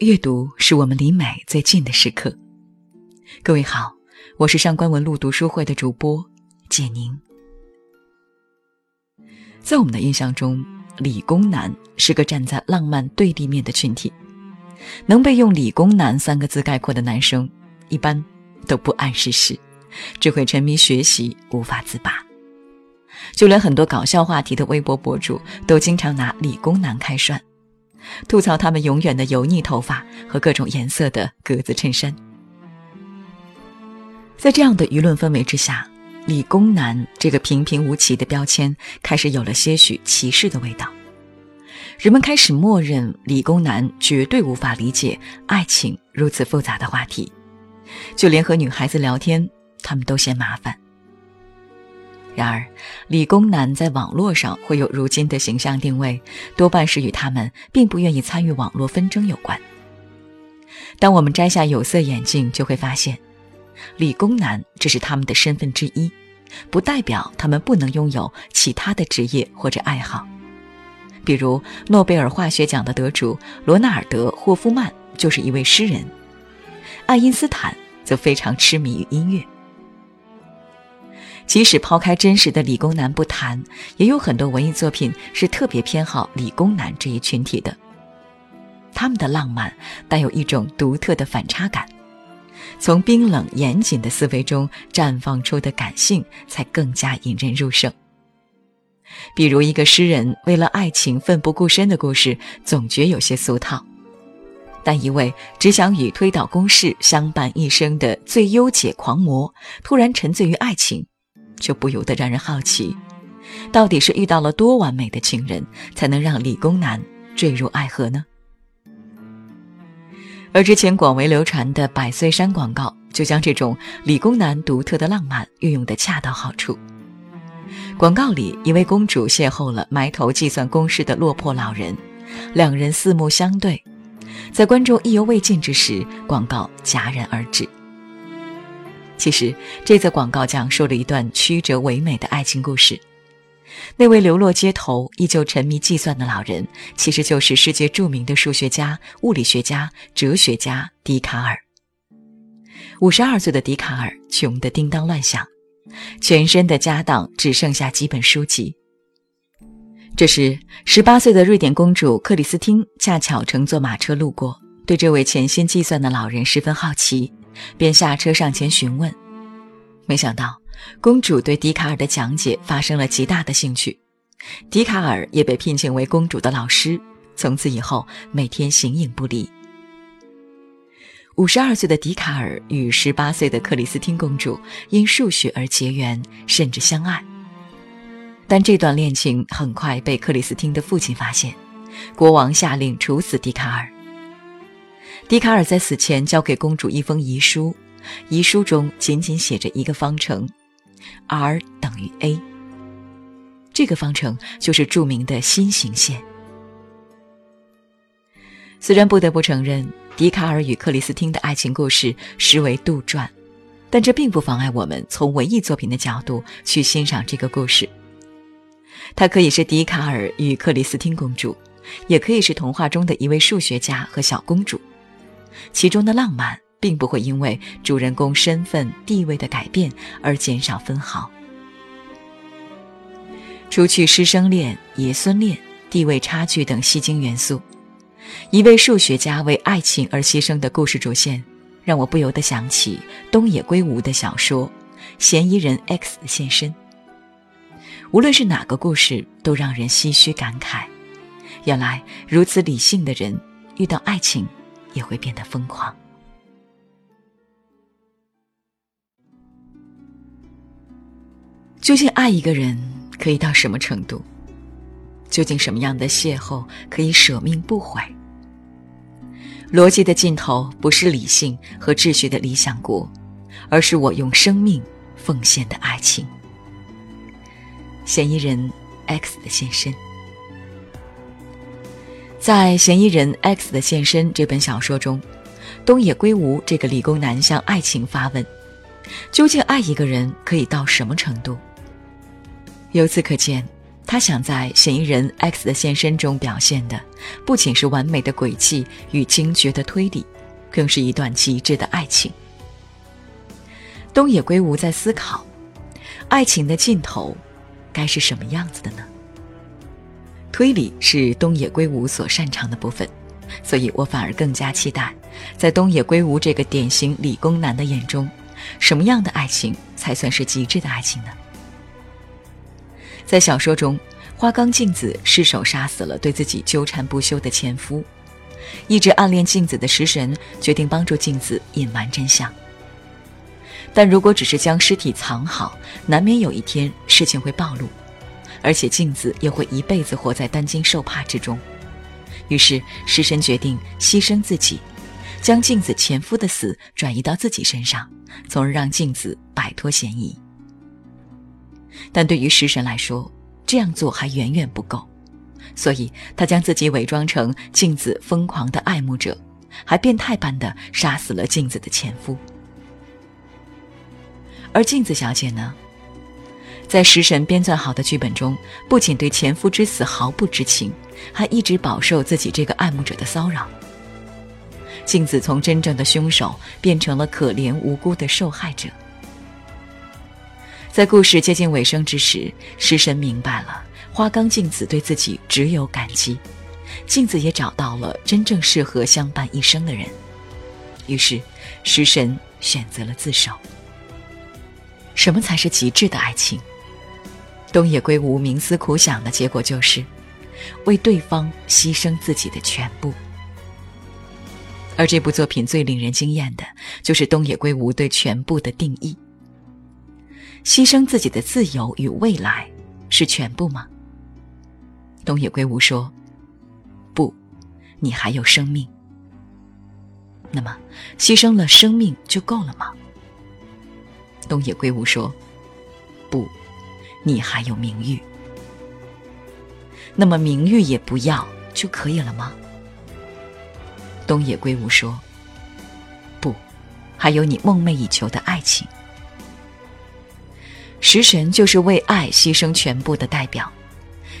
阅读是我们离美最近的时刻。各位好，我是上官文露读书会的主播简宁。在我们的印象中，理工男是个站在浪漫对立面的群体。能被用“理工男”三个字概括的男生，一般都不谙世事，只会沉迷学习，无法自拔。就连很多搞笑话题的微博博主，都经常拿理工男开涮，吐槽他们永远的油腻头发和各种颜色的格子衬衫。在这样的舆论氛围之下，“理工男”这个平平无奇的标签开始有了些许歧视的味道。人们开始默认理工男绝对无法理解爱情如此复杂的话题，就连和女孩子聊天，他们都嫌麻烦。然而，理工男在网络上会有如今的形象定位，多半是与他们并不愿意参与网络纷争有关。当我们摘下有色眼镜，就会发现，理工男只是他们的身份之一，不代表他们不能拥有其他的职业或者爱好。比如，诺贝尔化学奖的得主罗纳尔德·霍夫曼就是一位诗人，爱因斯坦则非常痴迷于音乐。即使抛开真实的理工男不谈，也有很多文艺作品是特别偏好理工男这一群体的。他们的浪漫带有一种独特的反差感，从冰冷严谨的思维中绽放出的感性，才更加引人入胜。比如，一个诗人为了爱情奋不顾身的故事，总觉有些俗套；但一位只想与推倒公式相伴一生的最优解狂魔，突然沉醉于爱情。就不由得让人好奇，到底是遇到了多完美的情人，才能让理工男坠入爱河呢？而之前广为流传的百岁山广告，就将这种理工男独特的浪漫运用得恰到好处。广告里，一位公主邂逅了埋头计算公式的落魄老人，两人四目相对，在观众意犹未尽之时，广告戛然而止。其实，这则广告讲述了一段曲折唯美的爱情故事。那位流落街头、依旧沉迷计算的老人，其实就是世界著名的数学家、物理学家、哲学家笛卡尔。五十二岁的笛卡尔穷得叮当乱响，全身的家当只剩下几本书籍。这时，十八岁的瑞典公主克里斯汀恰巧乘坐马车路过，对这位潜心计算的老人十分好奇。便下车上前询问，没想到公主对笛卡尔的讲解发生了极大的兴趣，笛卡尔也被聘请为公主的老师，从此以后每天形影不离。五十二岁的笛卡尔与十八岁的克里斯汀公主因数学而结缘，甚至相爱。但这段恋情很快被克里斯汀的父亲发现，国王下令处死笛卡尔。笛卡尔在死前交给公主一封遗书，遗书中仅仅写着一个方程，r 等于 a。这个方程就是著名的心形线。虽然不得不承认，笛卡尔与克里斯汀的爱情故事实为杜撰，但这并不妨碍我们从文艺作品的角度去欣赏这个故事。它可以是笛卡尔与克里斯汀公主，也可以是童话中的一位数学家和小公主。其中的浪漫并不会因为主人公身份地位的改变而减少分毫。除去师生恋、爷孙恋、地位差距等戏精元素，一位数学家为爱情而牺牲的故事主线，让我不由得想起东野圭吾的小说《嫌疑人 X 的现身》。无论是哪个故事，都让人唏嘘感慨：原来如此理性的人，遇到爱情。也会变得疯狂。究竟爱一个人可以到什么程度？究竟什么样的邂逅可以舍命不悔？逻辑的尽头不是理性和秩序的理想国，而是我用生命奉献的爱情。嫌疑人 X 的现身。在《嫌疑人 X 的现身》这本小说中，东野圭吾这个理工男向爱情发问：究竟爱一个人可以到什么程度？由此可见，他想在嫌疑人 X 的现身中表现的，不仅是完美的诡计与精绝的推理，更是一段极致的爱情。东野圭吾在思考，爱情的尽头，该是什么样子的呢？推理是东野圭吾所擅长的部分，所以我反而更加期待，在东野圭吾这个典型理工男的眼中，什么样的爱情才算是极致的爱情呢？在小说中，花冈镜子失手杀死了对自己纠缠不休的前夫，一直暗恋镜子的食神决定帮助镜子隐瞒真相。但如果只是将尸体藏好，难免有一天事情会暴露。而且镜子也会一辈子活在担惊受怕之中，于是食神决定牺牲自己，将镜子前夫的死转移到自己身上，从而让镜子摆脱嫌疑。但对于食神来说，这样做还远远不够，所以他将自己伪装成镜子疯狂的爱慕者，还变态般的杀死了镜子的前夫。而镜子小姐呢？在食神编撰好的剧本中，不仅对前夫之死毫不知情，还一直饱受自己这个爱慕者的骚扰。镜子从真正的凶手变成了可怜无辜的受害者。在故事接近尾声之时，食神明白了花冈镜子对自己只有感激，镜子也找到了真正适合相伴一生的人。于是，食神选择了自首。什么才是极致的爱情？东野圭吾冥思苦想的结果就是，为对方牺牲自己的全部。而这部作品最令人惊艳的，就是东野圭吾对全部的定义：牺牲自己的自由与未来，是全部吗？东野圭吾说：“不，你还有生命。那么，牺牲了生命就够了吗？”东野圭吾说：“。”你还有名誉，那么名誉也不要就可以了吗？东野圭吾说：“不，还有你梦寐以求的爱情。”食神就是为爱牺牲全部的代表，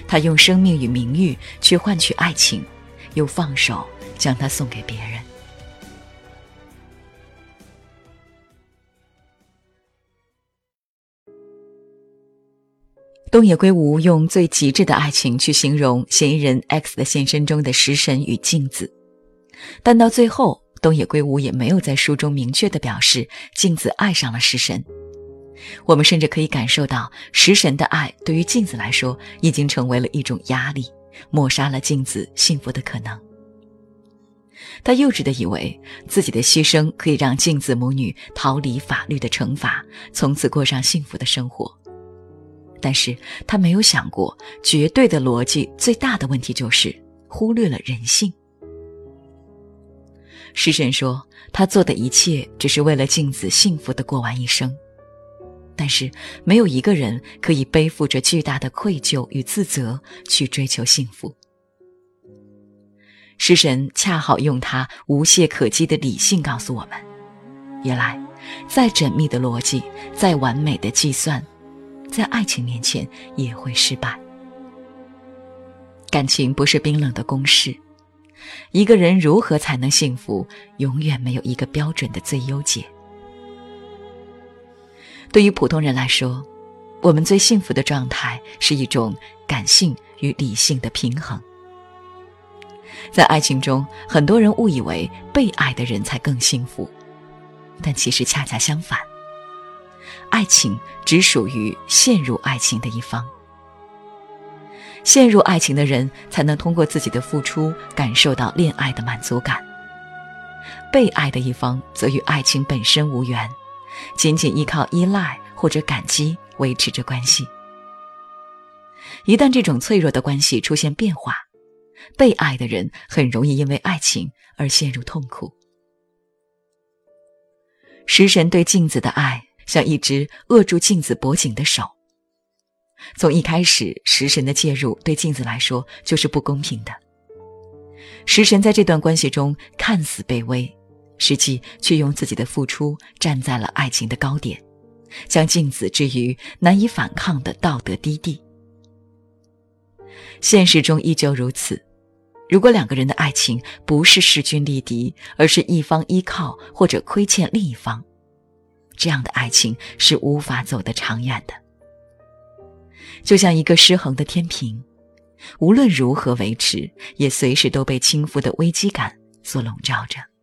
他用生命与名誉去换取爱情，又放手将它送给别人。东野圭吾用最极致的爱情去形容嫌疑人 X 的现身中的食神与镜子，但到最后，东野圭吾也没有在书中明确的表示镜子爱上了食神。我们甚至可以感受到，食神的爱对于镜子来说已经成为了一种压力，抹杀了镜子幸福的可能。他幼稚的以为自己的牺牲可以让镜子母女逃离法律的惩罚，从此过上幸福的生活。但是他没有想过，绝对的逻辑最大的问题就是忽略了人性。食神说，他做的一切只是为了镜子幸福的过完一生，但是没有一个人可以背负着巨大的愧疚与自责去追求幸福。食神恰好用他无懈可击的理性告诉我们：原来，再缜密的逻辑，再完美的计算。在爱情面前也会失败。感情不是冰冷的公式，一个人如何才能幸福，永远没有一个标准的最优解。对于普通人来说，我们最幸福的状态是一种感性与理性的平衡。在爱情中，很多人误以为被爱的人才更幸福，但其实恰恰相反。爱情只属于陷入爱情的一方，陷入爱情的人才能通过自己的付出感受到恋爱的满足感。被爱的一方则与爱情本身无缘，仅仅依靠依赖或者感激维持着关系。一旦这种脆弱的关系出现变化，被爱的人很容易因为爱情而陷入痛苦。食神对镜子的爱。像一只扼住镜子脖颈的手。从一开始，食神的介入对镜子来说就是不公平的。食神在这段关系中看似卑微，实际却用自己的付出站在了爱情的高点，将镜子置于难以反抗的道德低地。现实中依旧如此。如果两个人的爱情不是势均力敌，而是一方依靠或者亏欠另一方，这样的爱情是无法走得长远的。就像一个失衡的天平，无论如何维持，也随时都被倾覆的危机感所笼罩着。